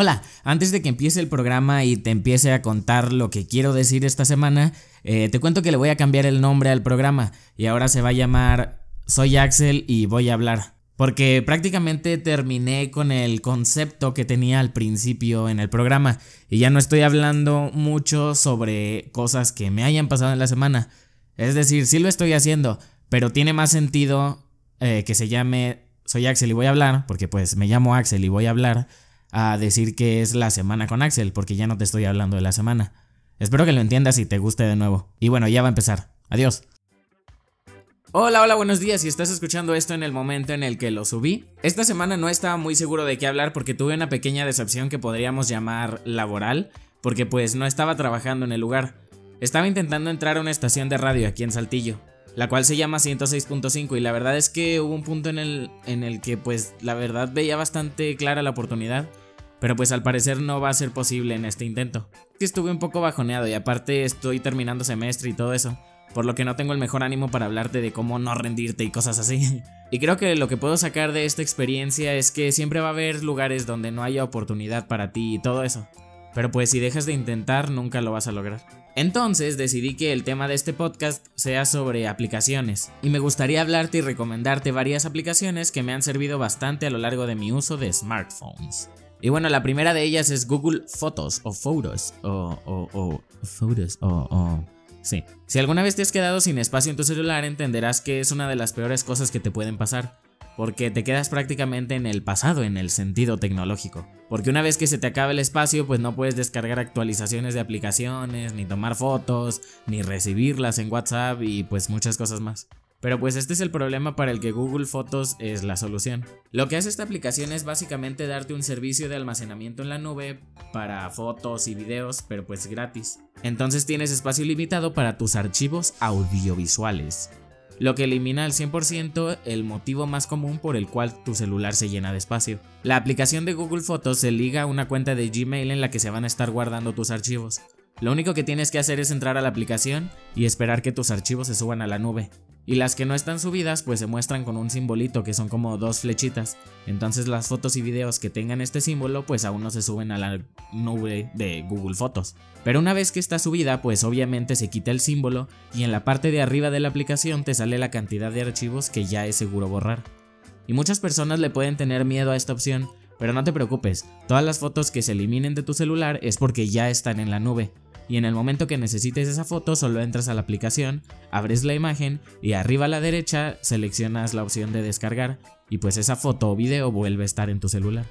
Hola, antes de que empiece el programa y te empiece a contar lo que quiero decir esta semana, eh, te cuento que le voy a cambiar el nombre al programa y ahora se va a llamar Soy Axel y voy a hablar. Porque prácticamente terminé con el concepto que tenía al principio en el programa y ya no estoy hablando mucho sobre cosas que me hayan pasado en la semana. Es decir, sí lo estoy haciendo, pero tiene más sentido eh, que se llame Soy Axel y voy a hablar, porque pues me llamo Axel y voy a hablar, a decir que es la semana con Axel, porque ya no te estoy hablando de la semana. Espero que lo entiendas y te guste de nuevo. Y bueno, ya va a empezar. Adiós. Hola, hola, buenos días. Si estás escuchando esto en el momento en el que lo subí, esta semana no estaba muy seguro de qué hablar porque tuve una pequeña decepción que podríamos llamar laboral, porque pues no estaba trabajando en el lugar. Estaba intentando entrar a una estación de radio aquí en Saltillo, la cual se llama 106.5 y la verdad es que hubo un punto en el, en el que pues la verdad veía bastante clara la oportunidad, pero pues al parecer no va a ser posible en este intento. Estuve un poco bajoneado y aparte estoy terminando semestre y todo eso por lo que no tengo el mejor ánimo para hablarte de cómo no rendirte y cosas así. Y creo que lo que puedo sacar de esta experiencia es que siempre va a haber lugares donde no haya oportunidad para ti y todo eso. Pero pues si dejas de intentar nunca lo vas a lograr. Entonces decidí que el tema de este podcast sea sobre aplicaciones, y me gustaría hablarte y recomendarte varias aplicaciones que me han servido bastante a lo largo de mi uso de smartphones. Y bueno, la primera de ellas es Google Fotos o Photos o, o, o Photos o, o Sí. Si alguna vez te has quedado sin espacio en tu celular, entenderás que es una de las peores cosas que te pueden pasar. Porque te quedas prácticamente en el pasado en el sentido tecnológico. Porque una vez que se te acaba el espacio, pues no puedes descargar actualizaciones de aplicaciones, ni tomar fotos, ni recibirlas en WhatsApp y pues muchas cosas más. Pero pues este es el problema para el que Google Fotos es la solución. Lo que hace esta aplicación es básicamente darte un servicio de almacenamiento en la nube para fotos y videos, pero pues gratis. Entonces tienes espacio limitado para tus archivos audiovisuales. Lo que elimina al 100% el motivo más común por el cual tu celular se llena de espacio. La aplicación de Google Fotos se liga a una cuenta de Gmail en la que se van a estar guardando tus archivos. Lo único que tienes que hacer es entrar a la aplicación y esperar que tus archivos se suban a la nube y las que no están subidas pues se muestran con un simbolito que son como dos flechitas. Entonces las fotos y videos que tengan este símbolo pues aún no se suben a la nube de Google Fotos. Pero una vez que está subida pues obviamente se quita el símbolo y en la parte de arriba de la aplicación te sale la cantidad de archivos que ya es seguro borrar. Y muchas personas le pueden tener miedo a esta opción, pero no te preocupes, todas las fotos que se eliminen de tu celular es porque ya están en la nube y en el momento que necesites esa foto solo entras a la aplicación, abres la imagen y arriba a la derecha seleccionas la opción de descargar y pues esa foto o video vuelve a estar en tu celular.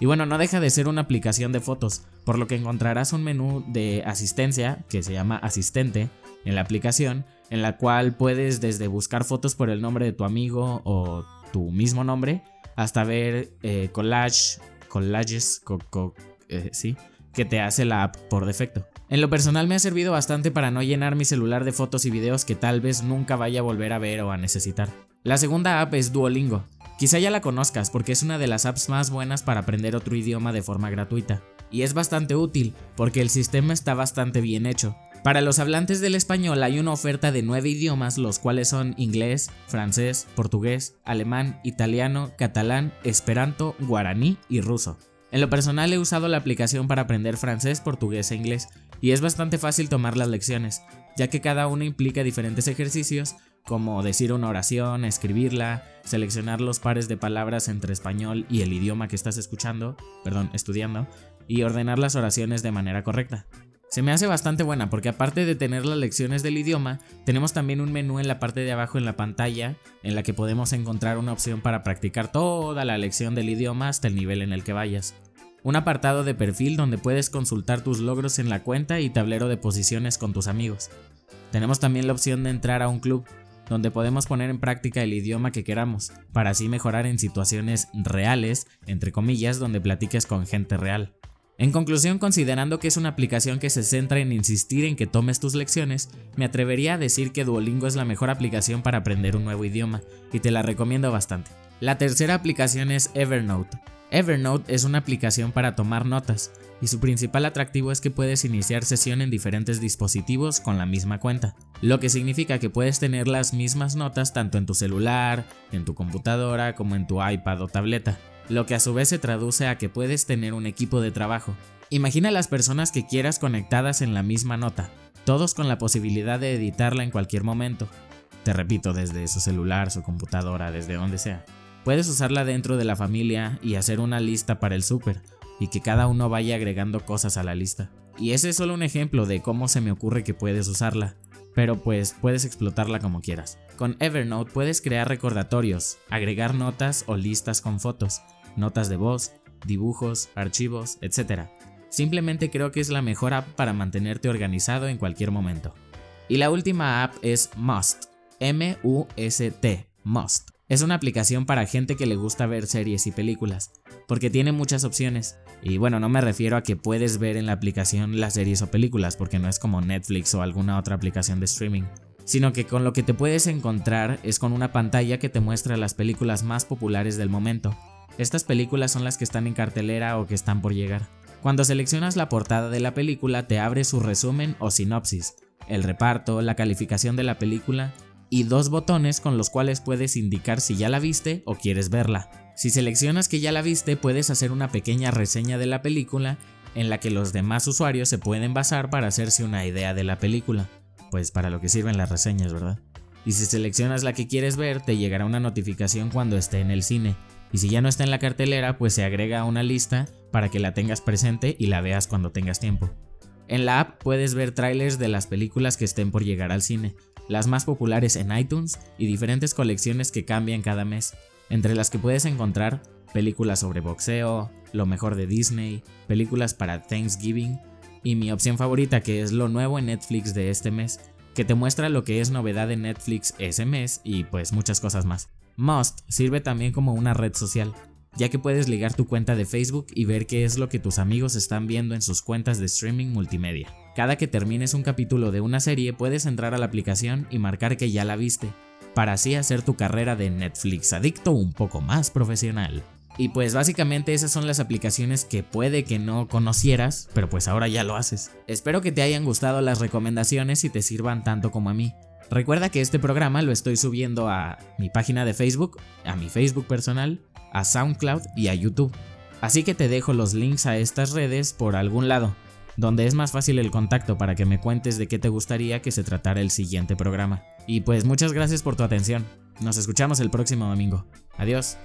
Y bueno, no deja de ser una aplicación de fotos, por lo que encontrarás un menú de asistencia que se llama asistente en la aplicación, en la cual puedes desde buscar fotos por el nombre de tu amigo o tu mismo nombre, hasta ver eh, collage, collages, eh, sí, que te hace la app por defecto. En lo personal me ha servido bastante para no llenar mi celular de fotos y videos que tal vez nunca vaya a volver a ver o a necesitar. La segunda app es Duolingo. Quizá ya la conozcas porque es una de las apps más buenas para aprender otro idioma de forma gratuita. Y es bastante útil porque el sistema está bastante bien hecho. Para los hablantes del español hay una oferta de nueve idiomas, los cuales son inglés, francés, portugués, alemán, italiano, catalán, esperanto, guaraní y ruso. En lo personal he usado la aplicación para aprender francés, portugués e inglés, y es bastante fácil tomar las lecciones, ya que cada uno implica diferentes ejercicios, como decir una oración, escribirla, seleccionar los pares de palabras entre español y el idioma que estás escuchando, perdón, estudiando, y ordenar las oraciones de manera correcta. Se me hace bastante buena porque aparte de tener las lecciones del idioma, tenemos también un menú en la parte de abajo en la pantalla en la que podemos encontrar una opción para practicar toda la lección del idioma hasta el nivel en el que vayas un apartado de perfil donde puedes consultar tus logros en la cuenta y tablero de posiciones con tus amigos. Tenemos también la opción de entrar a un club, donde podemos poner en práctica el idioma que queramos, para así mejorar en situaciones reales, entre comillas, donde platiques con gente real. En conclusión, considerando que es una aplicación que se centra en insistir en que tomes tus lecciones, me atrevería a decir que Duolingo es la mejor aplicación para aprender un nuevo idioma, y te la recomiendo bastante. La tercera aplicación es Evernote, Evernote es una aplicación para tomar notas y su principal atractivo es que puedes iniciar sesión en diferentes dispositivos con la misma cuenta, lo que significa que puedes tener las mismas notas tanto en tu celular, en tu computadora como en tu iPad o tableta. lo que a su vez se traduce a que puedes tener un equipo de trabajo. Imagina las personas que quieras conectadas en la misma nota, todos con la posibilidad de editarla en cualquier momento. Te repito, desde su celular, su computadora, desde donde sea. Puedes usarla dentro de la familia y hacer una lista para el súper, y que cada uno vaya agregando cosas a la lista. Y ese es solo un ejemplo de cómo se me ocurre que puedes usarla, pero pues puedes explotarla como quieras. Con Evernote puedes crear recordatorios, agregar notas o listas con fotos, notas de voz, dibujos, archivos, etc. Simplemente creo que es la mejor app para mantenerte organizado en cualquier momento. Y la última app es Must, M-U-S-T, Must. Es una aplicación para gente que le gusta ver series y películas, porque tiene muchas opciones. Y bueno, no me refiero a que puedes ver en la aplicación las series o películas, porque no es como Netflix o alguna otra aplicación de streaming, sino que con lo que te puedes encontrar es con una pantalla que te muestra las películas más populares del momento. Estas películas son las que están en cartelera o que están por llegar. Cuando seleccionas la portada de la película te abre su resumen o sinopsis, el reparto, la calificación de la película y dos botones con los cuales puedes indicar si ya la viste o quieres verla. Si seleccionas que ya la viste, puedes hacer una pequeña reseña de la película en la que los demás usuarios se pueden basar para hacerse una idea de la película. Pues para lo que sirven las reseñas, ¿verdad? Y si seleccionas la que quieres ver, te llegará una notificación cuando esté en el cine. Y si ya no está en la cartelera, pues se agrega a una lista para que la tengas presente y la veas cuando tengas tiempo. En la app puedes ver trailers de las películas que estén por llegar al cine, las más populares en iTunes y diferentes colecciones que cambian cada mes, entre las que puedes encontrar películas sobre boxeo, lo mejor de Disney, películas para Thanksgiving y mi opción favorita que es lo nuevo en Netflix de este mes, que te muestra lo que es novedad en Netflix ese mes y pues muchas cosas más. Must sirve también como una red social, ya que puedes ligar tu cuenta de Facebook y ver qué es lo que tus amigos están viendo en sus cuentas de streaming multimedia. Cada que termines un capítulo de una serie puedes entrar a la aplicación y marcar que ya la viste, para así hacer tu carrera de Netflix adicto un poco más profesional. Y pues básicamente esas son las aplicaciones que puede que no conocieras, pero pues ahora ya lo haces. Espero que te hayan gustado las recomendaciones y te sirvan tanto como a mí. Recuerda que este programa lo estoy subiendo a mi página de Facebook, a mi Facebook personal, a SoundCloud y a YouTube. Así que te dejo los links a estas redes por algún lado, donde es más fácil el contacto para que me cuentes de qué te gustaría que se tratara el siguiente programa. Y pues muchas gracias por tu atención. Nos escuchamos el próximo domingo. Adiós.